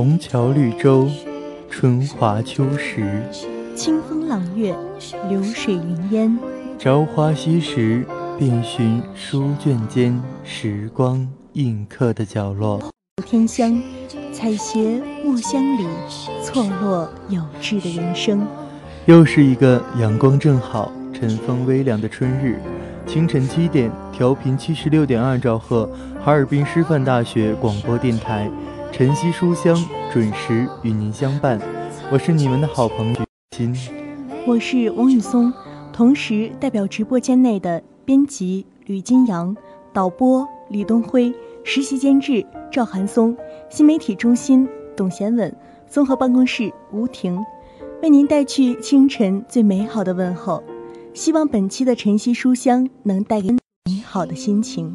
红桥绿洲，春华秋实；清风朗月，流水云烟。朝花夕拾，遍寻书卷间时光印刻的角落。天香，采撷墨香里错落有致的人生。又是一个阳光正好、晨风微凉的春日。清晨七点，调频七十六点二兆赫，哈尔滨师范大学广播电台。晨曦书香准时与您相伴，我是你们的好朋友金，我是王宇松，同时代表直播间内的编辑吕金阳、导播李东辉、实习监制赵寒松、新媒体中心董贤稳、综合办公室吴婷，为您带去清晨最美好的问候。希望本期的晨曦书香能带给美好的心情。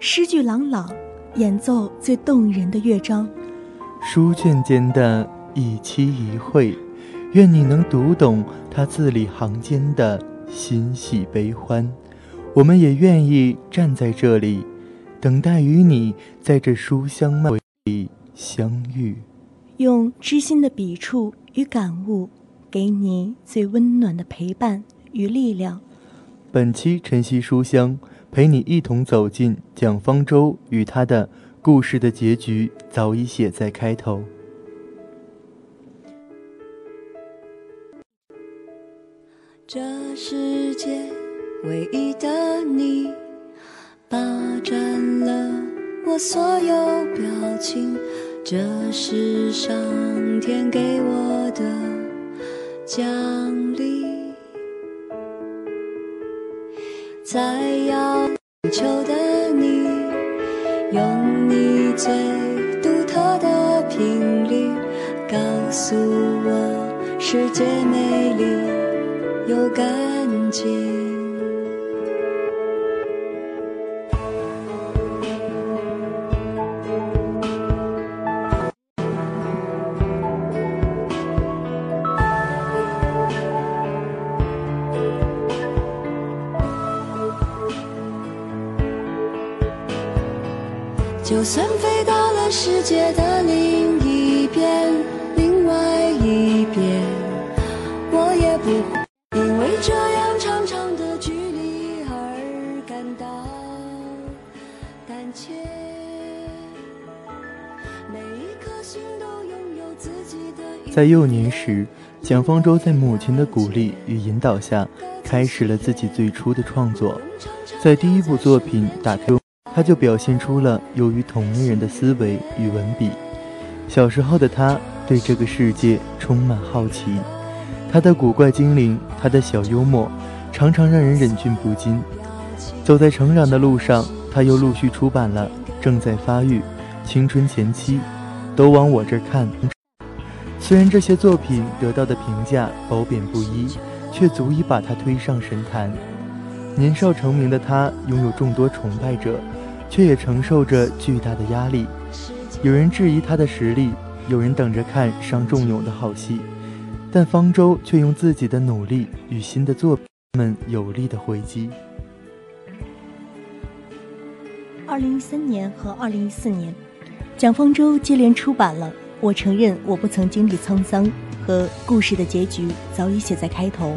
诗句朗朗，演奏最动人的乐章。书卷间的一期一会，愿你能读懂他字里行间的欣喜悲欢。我们也愿意站在这里，等待与你在这书香漫里。相遇，用知心的笔触与感悟，给你最温暖的陪伴与力量。本期晨曦书香，陪你一同走进蒋方舟与他的故事的结局，早已写在开头。这世界唯一的你，霸占了我所有表情。这是上天给我的奖在要求的你，用你最独特的频率，告诉我世界美丽又干净。就算飞到了世界的另一边，另外一边，我也不会因为这样长长的距离而感到胆怯。每一颗心都拥有自己的。在幼年时，蒋方舟在母亲的鼓励与引导下，开始了自己最初的创作。在第一部作品《打开》。他就表现出了由于同龄人的思维与文笔。小时候的他对这个世界充满好奇，他的古怪精灵，他的小幽默，常常让人忍俊不禁。走在成长的路上，他又陆续出版了《正在发育》《青春前期》，都往我这儿看。虽然这些作品得到的评价褒贬不一，却足以把他推上神坛。年少成名的他，拥有众多崇拜者。却也承受着巨大的压力，有人质疑他的实力，有人等着看伤仲永的好戏，但方舟却用自己的努力与新的作品们有力的回击。二零一三年和二零一四年，蒋方舟接连出版了《我承认我不曾经历沧桑》和《故事的结局早已写在开头》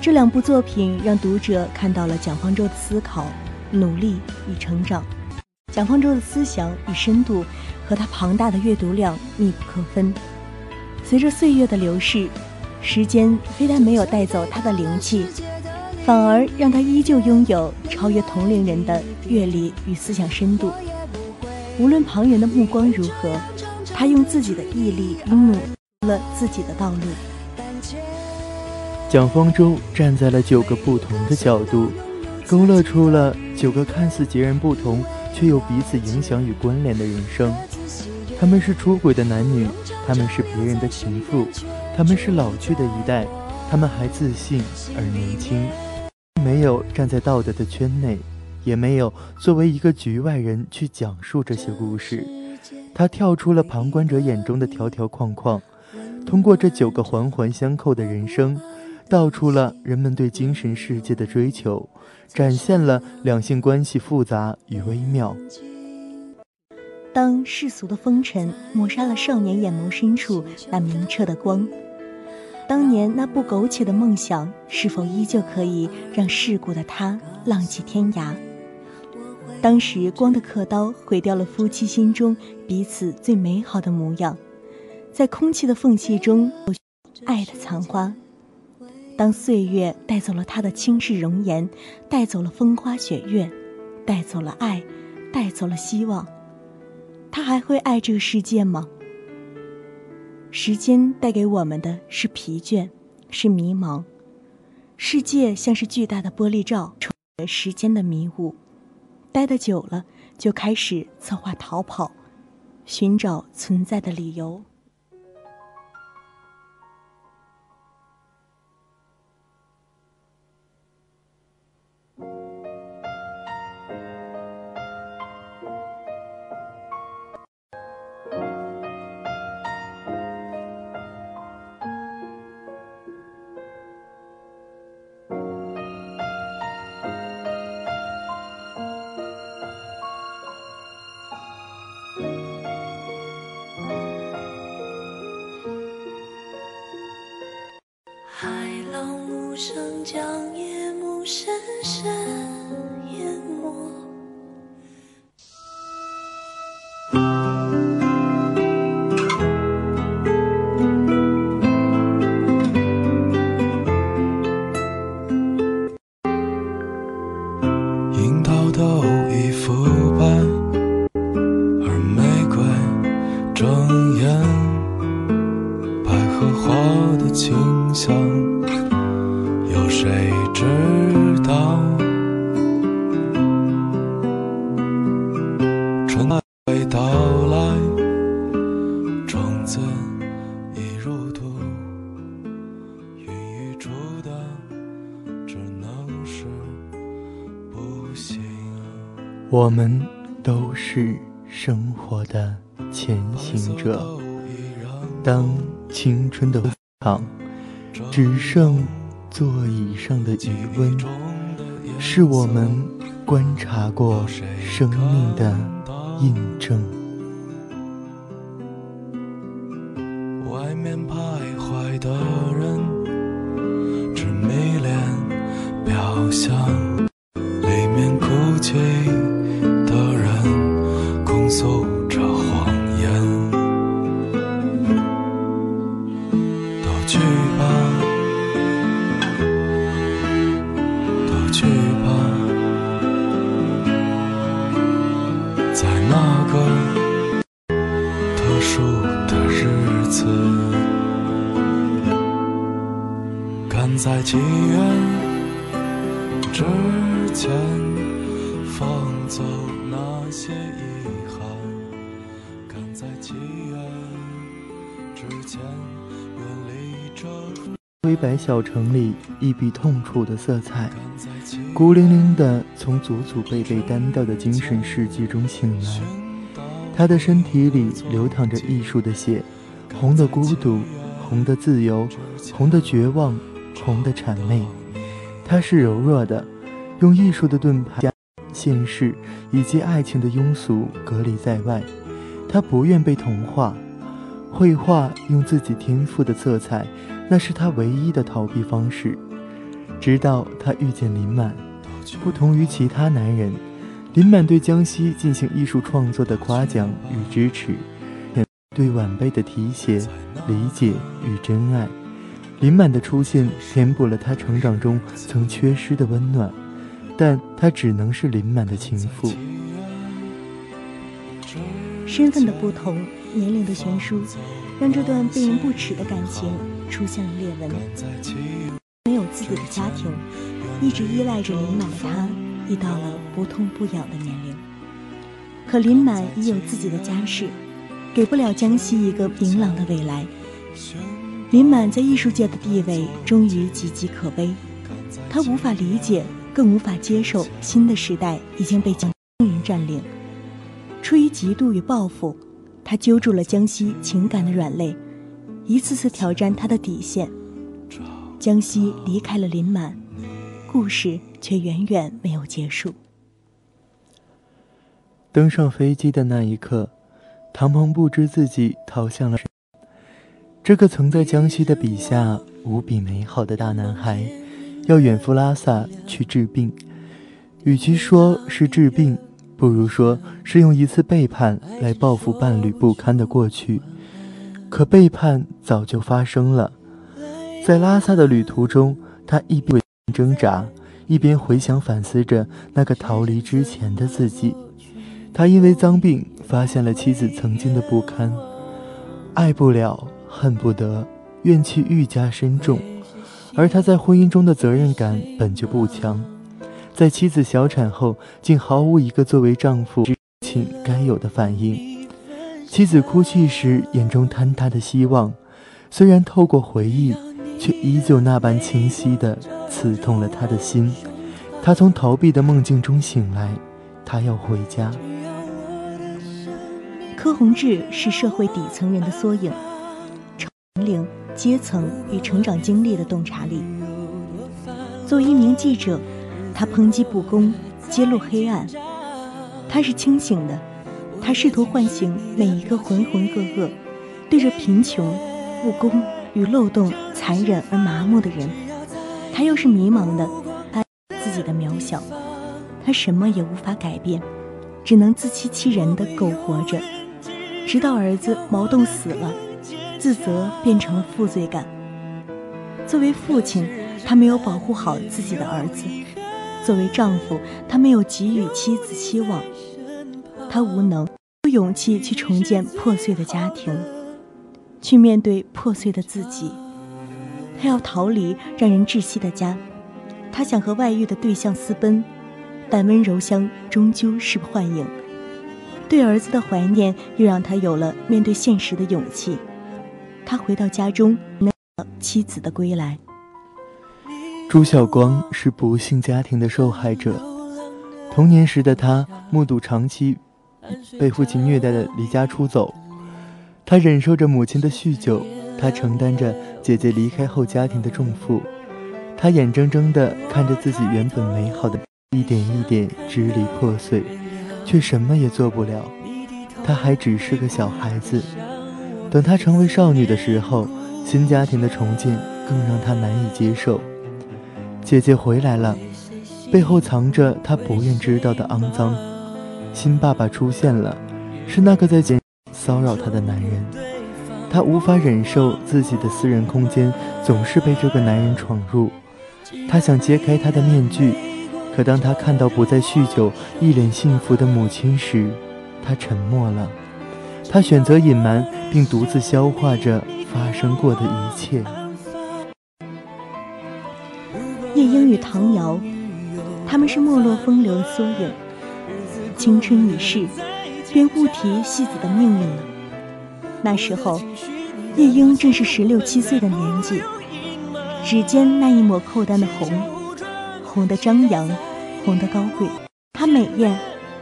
这两部作品，让读者看到了蒋方舟的思考。努力与成长，蒋方舟的思想与深度和他庞大的阅读量密不可分。随着岁月的流逝，时间非但没有带走他的灵气，反而让他依旧拥有超越同龄人的阅历与思想深度。无论旁人的目光如何，他用自己的毅力与努了自己的道路。蒋方舟站在了九个不同的角度。勾勒出了九个看似截然不同，却又彼此影响与关联的人生。他们是出轨的男女，他们是别人的情妇，他们是老去的一代，他们还自信而年轻，没有站在道德的圈内，也没有作为一个局外人去讲述这些故事。他跳出了旁观者眼中的条条框框，通过这九个环环相扣的人生。道出了人们对精神世界的追求，展现了两性关系复杂与微妙。当世俗的风尘抹杀了少年眼眸深处那明澈的光，当年那不苟且的梦想，是否依旧可以让世故的他浪迹天涯？当时光的刻刀毁掉了夫妻心中彼此最美好的模样，在空气的缝隙中，爱的残花。当岁月带走了他的倾世容颜，带走了风花雪月，带走了爱，带走了希望，他还会爱这个世界吗？时间带给我们的是疲倦，是迷茫。世界像是巨大的玻璃罩，充满时间的迷雾。待得久了，就开始策划逃跑，寻找存在的理由。会到来，种子已入土，孕育出的只能是不幸。我们都是生活的前行者。当青春的场只剩座椅上的余温，是我们观察过生命的印证。灰白小城里一笔痛楚的色彩，孤零零地从祖祖辈辈单调的精神世界中醒来。他的身体里流淌着艺术的血，红的孤独，红的自由，红的绝望，红的谄媚。他是柔弱的，用艺术的盾牌将现实以及爱情的庸俗隔离在外。他不愿被同化，绘画用自己天赋的色彩，那是他唯一的逃避方式。直到他遇见林满，不同于其他男人。林满对江西进行艺术创作的夸奖与支持，对晚辈的提携、理解与真爱。林满的出现填补了他成长中曾缺失的温暖，但他只能是林满的情妇。身份的不同，年龄的悬殊，让这段被人不耻的感情出现了裂纹。没有自己的家庭，一直依赖着林满的他。已到了不痛不痒的年龄，可林满已有自己的家世，给不了江西一个明朗的未来。林满在艺术界的地位终于岌岌可危，他无法理解，更无法接受新的时代已经被江西人占领。出于嫉妒与报复，他揪住了江西情感的软肋，一次次挑战他的底线。江西离开了林满，故事。却远远没有结束。登上飞机的那一刻，唐鹏不知自己逃向了这个曾在江西的笔下无比美好的大男孩，要远赴拉萨去治病。与其说是治病，不如说是用一次背叛来报复伴侣不堪的过去。可背叛早就发生了，在拉萨的旅途中，他一边挣扎。一边回想反思着那个逃离之前的自己，他因为脏病发现了妻子曾经的不堪，爱不了，恨不得，怨气愈加深重。而他在婚姻中的责任感本就不强，在妻子小产后，竟毫无一个作为丈夫亲该有的反应。妻子哭泣时，眼中坍塌的希望，虽然透过回忆，却依旧那般清晰的。刺痛了他的心，他从逃避的梦境中醒来，他要回家。柯宏志是社会底层人的缩影，年龄、阶层与成长经历的洞察力。作为一名记者，他抨击不公，揭露黑暗。他是清醒的，他试图唤醒每一个浑浑噩噩，对着贫穷、不公与漏洞残忍而麻木的人。他又是迷茫的，他自己的渺小，他什么也无法改变，只能自欺欺人的苟活着，直到儿子毛栋死了，自责变成了负罪感。作为父亲，他没有保护好自己的儿子；作为丈夫，他没有给予妻子希望。他无能，有勇气去重建破碎的家庭，去面对破碎的自己。他要逃离让人窒息的家，他想和外遇的对象私奔，但温柔乡终究是幻影。对儿子的怀念又让他有了面对现实的勇气。他回到家中，妻子的归来。朱晓光是不幸家庭的受害者，童年时的他目睹长期被父亲虐待的离家出走，他忍受着母亲的酗酒，他承担着姐姐离开后家庭的重负，他眼睁睁地看着自己原本美好的 一点一点支离破碎，却什么也做不了。他还只是个小孩子，等他成为少女的时候，新家庭的重建更让他难以接受。姐姐回来了，背后藏着她不愿知道的肮脏。新爸爸出现了，是那个在监骚扰她的男人。她无法忍受自己的私人空间总是被这个男人闯入。她想揭开他的面具，可当她看到不再酗酒、一脸幸福的母亲时，她沉默了。她选择隐瞒，并独自消化着发生过的一切。夜莺与唐瑶，他们是没落风流的缩影。青春已逝，便误提戏子的命运了。那时候，夜莺正是十六七岁的年纪，指尖那一抹扣丹的红，红的张扬，红的高贵。她美艳，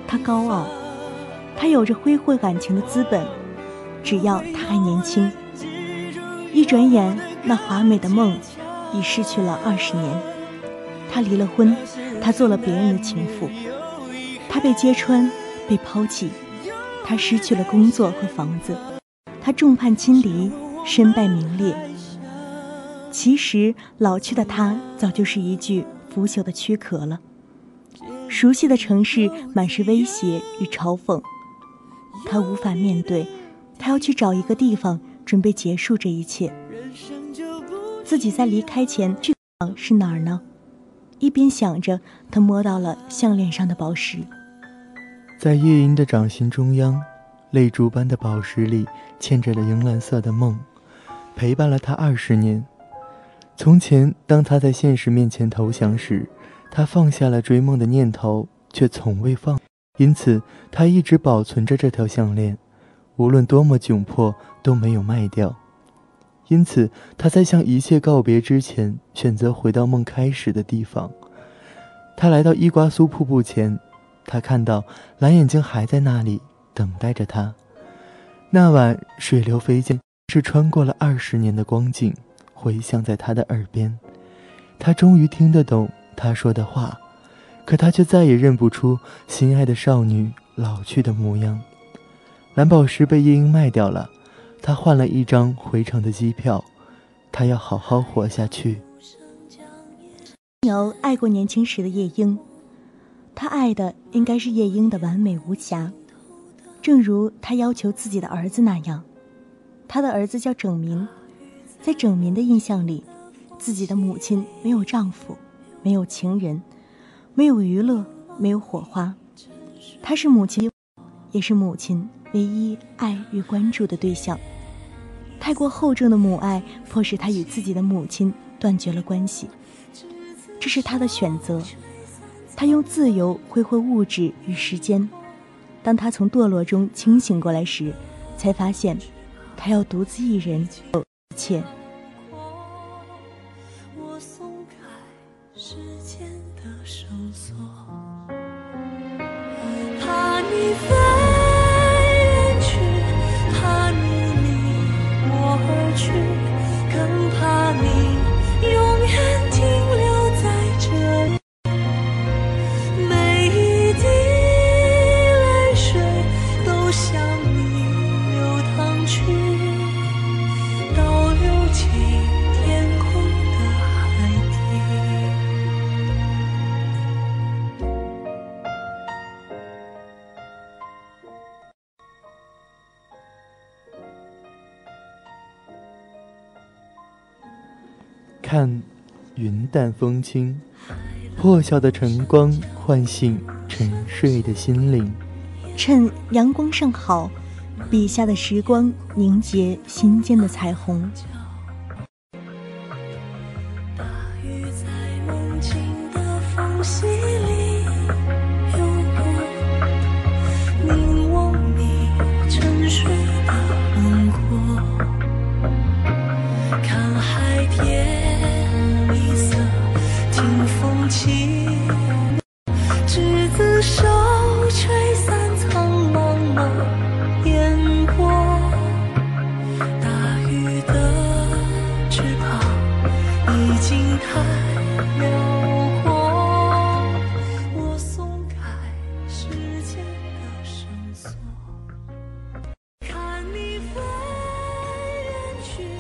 她高傲，她有着挥霍感情的资本。只要她还年轻，一转眼，那华美的梦已失去了二十年。她离了婚，她做了别人的情妇，他被揭穿，被抛弃，他失去了工作和房子，他众叛亲离，身败名裂。其实老去的他早就是一具腐朽的躯壳了。熟悉的城市满是威胁与嘲讽，他无法面对，他要去找一个地方准备结束这一切。自己在离开前去是哪儿呢？一边想着，他摸到了项链上的宝石，在夜莺的掌心中央，泪珠般的宝石里嵌着了银蓝色的梦，陪伴了他二十年。从前，当他在现实面前投降时，他放下了追梦的念头，却从未放，因此他一直保存着这条项链，无论多么窘迫都没有卖掉。因此，他在向一切告别之前，选择回到梦开始的地方。他来到伊瓜苏瀑布前，他看到蓝眼睛还在那里等待着他。那晚水流飞溅，是穿过了二十年的光景，回响在他的耳边。他终于听得懂他说的话，可他却再也认不出心爱的少女老去的模样。蓝宝石被夜莺卖掉了。他换了一张回城的机票，他要好好活下去。牛爱过年轻时的夜莺，他爱的应该是夜莺的完美无瑕，正如他要求自己的儿子那样。他的儿子叫整民，在整民的印象里，自己的母亲没有丈夫，没有情人，没有娱乐，没有火花。他是母亲，也是母亲唯一爱与关注的对象。太过厚重的母爱，迫使他与自己的母亲断绝了关系。这是他的选择，他用自由挥霍物质与时间。当他从堕落中清醒过来时，才发现，他要独自一人一切。看，云淡风轻，破晓的晨光唤醒沉睡的心灵。趁阳光尚好，笔下的时光凝结心间的彩虹。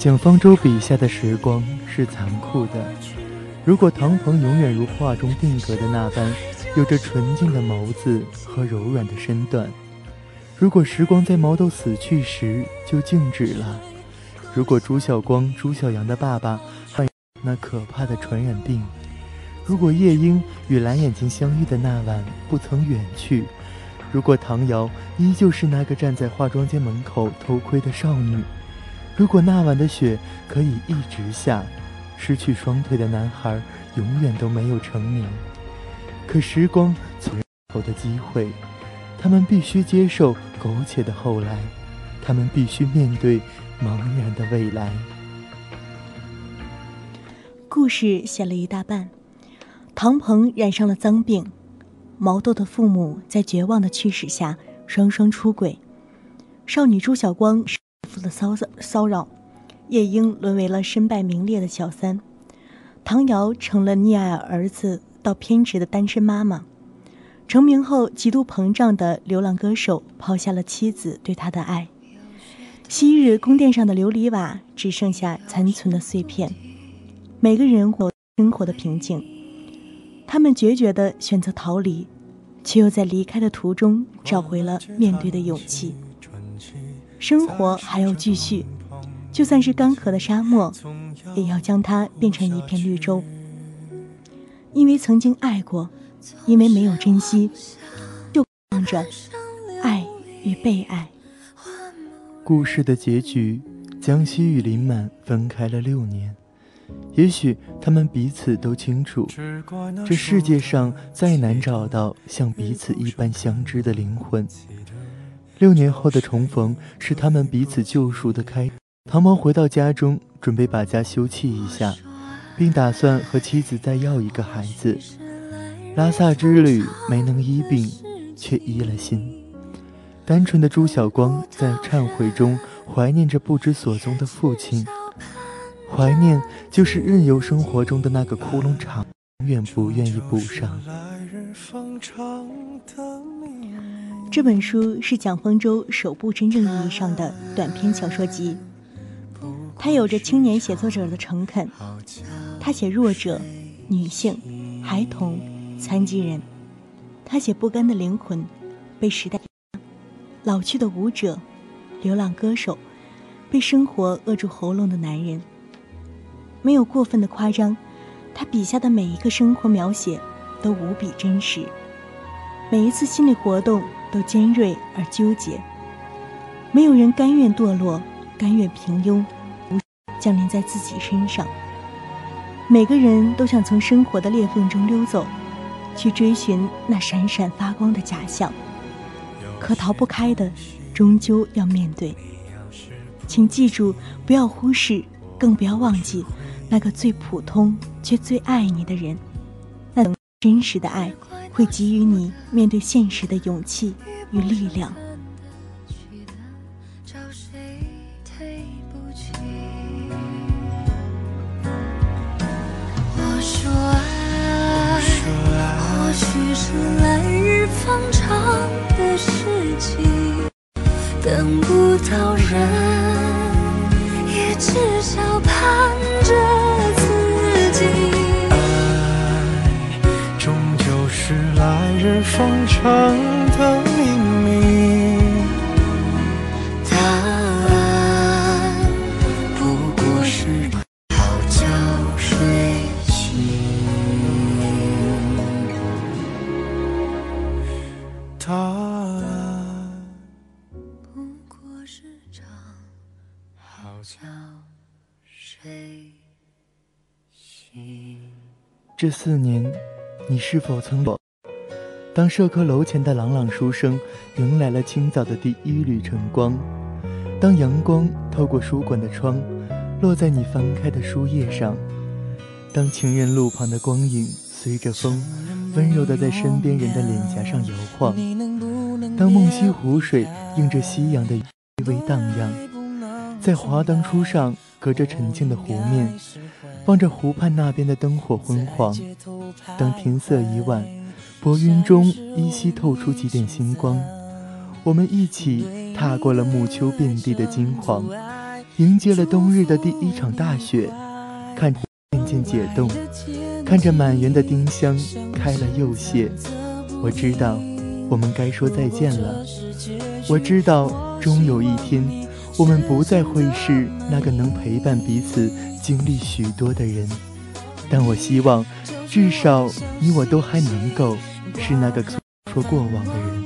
蒋方舟笔下的时光是残酷的。如果唐鹏永远如画中定格的那般，有着纯净的眸子和柔软的身段；如果时光在毛豆死去时就静止了；如果朱晓光、朱晓阳的爸爸患那可怕的传染病；如果夜莺与蓝眼睛相遇的那晚不曾远去；如果唐瑶依旧是那个站在化妆间门口偷窥的少女。如果那晚的雪可以一直下，失去双腿的男孩永远都没有成名。可时光从后的机会，他们必须接受苟且的后来，他们必须面对茫然的未来。故事写了一大半，唐鹏染上了脏病，毛豆的父母在绝望的驱使下双双出轨，少女朱晓光。的骚骚扰，夜莺沦为了身败名裂的小三，唐瑶成了溺爱儿子到偏执的单身妈妈，成名后极度膨胀的流浪歌手抛下了妻子对他的爱，昔日宫殿上的琉璃瓦只剩下残存的碎片，每个人活生活的平静，他们决绝地选择逃离，却又在离开的途中找回了面对的勇气。生活还要继续，就算是干涸的沙漠，也要将它变成一片绿洲。因为曾经爱过，因为没有珍惜，就望着爱与被爱。故事的结局，江西与林满分开了六年。也许他们彼此都清楚，这世界上再难找到像彼此一般相知的灵魂。六年后的重逢是他们彼此救赎的开。唐毛回到家中，准备把家修葺一下，并打算和妻子再要一个孩子。拉萨之旅没能医病，却医了心。单纯的朱晓光在忏悔中怀念着不知所踪的父亲，怀念就是任由生活中的那个窟窿长，永远不愿意补上。来日方长的明这本书是蒋方舟首部真正意义上的短篇小说集。他有着青年写作者的诚恳，他写弱者、女性、孩童、残疾人，他写不甘的灵魂，被时代老去的舞者、流浪歌手，被生活扼住喉咙的男人。没有过分的夸张，他笔下的每一个生活描写都无比真实，每一次心理活动。都尖锐而纠结。没有人甘愿堕落，甘愿平庸，无降临在自己身上。每个人都想从生活的裂缝中溜走，去追寻那闪闪发光的假象。可逃不开的，终究要面对。请记住，不要忽视，更不要忘记，那个最普通却最爱你的人。那种真实的爱。会给予你面对现实的勇气与力量。我说爱，或许是来日方长的事情，等不到人，也至少盼日方长的秘密，答案不过是好觉睡醒。答案不过是场好觉睡醒。这四年，你是否曾？当社科楼前的朗朗书声迎来了清早的第一缕晨光，当阳光透过书馆的窗，落在你翻开的书页上，当情人路旁的光影随着风，温柔地在身边人的脸颊上摇晃，当梦溪湖水映着夕阳的微微荡漾，在华灯初上，隔着沉静的湖面，望着湖畔那边的灯火昏黄。当天色已晚，薄云中依稀透出几点星光。我们一起踏过了暮秋遍地的金黄，迎接了冬日的第一场大雪。看渐渐解冻，看着满园的丁香开了又谢。我知道，我们该说再见了。我知道，终有一天。我们不再会是那个能陪伴彼此经历许多的人，但我希望，至少你我都还能够是那个说过往的人。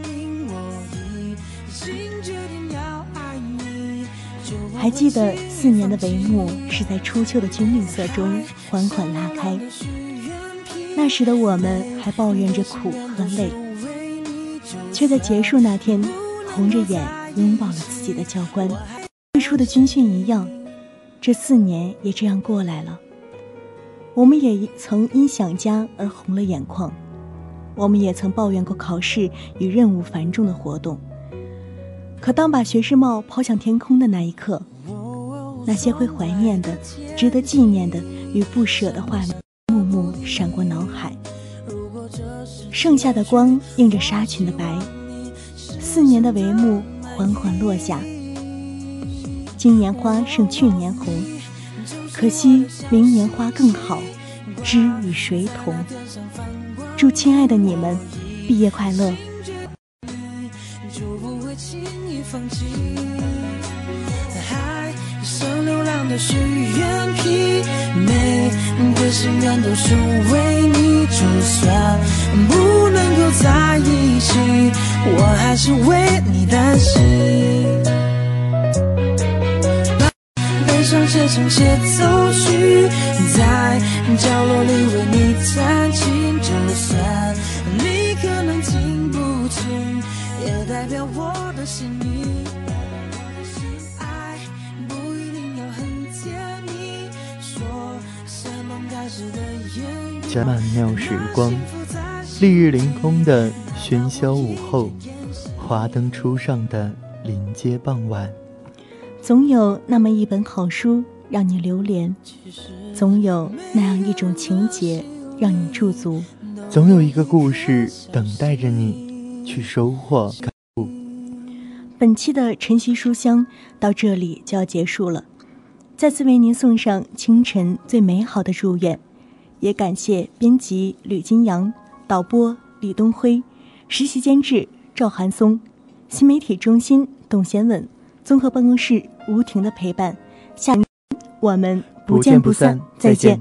还记得四年的帷幕是在初秋的军绿色中缓缓拉开，那时的我们还抱怨着苦和累，却在结束那天红着眼拥抱了自己的教官。最初的军训一样，这四年也这样过来了。我们也曾因想家而红了眼眶，我们也曾抱怨过考试与任务繁重的活动。可当把学士帽抛向天空的那一刻，那些会怀念的、值得纪念的与不舍的画面，幕幕闪过脑海。剩下的光映着纱裙的白，四年的帷幕缓缓落下。今年花胜去年红，可惜明年花更好，知与谁同？祝亲爱的你们毕业快乐。你就不会轻易放弃。海上流浪的许愿瓶，每个心愿都是为你。就算不能够在一起，我还是为你担心。写成协奏曲，在角落里为你代表我的心意。爱不一定要很甜蜜，说什么开始的言语。曼妙时光，丽日凌空的喧嚣午后，华灯初上的临街傍晚。总有那么一本好书让你流连，总有那样一种情节让你驻足，总有一个故事等待着你去收获。本期的晨曦书香到这里就要结束了，再次为您送上清晨最美好的祝愿，也感谢编辑吕金阳、导播李东辉、实习监制赵寒松、新媒体中心董贤稳、综合办公室。吴婷的陪伴，下我们不见不散，再见。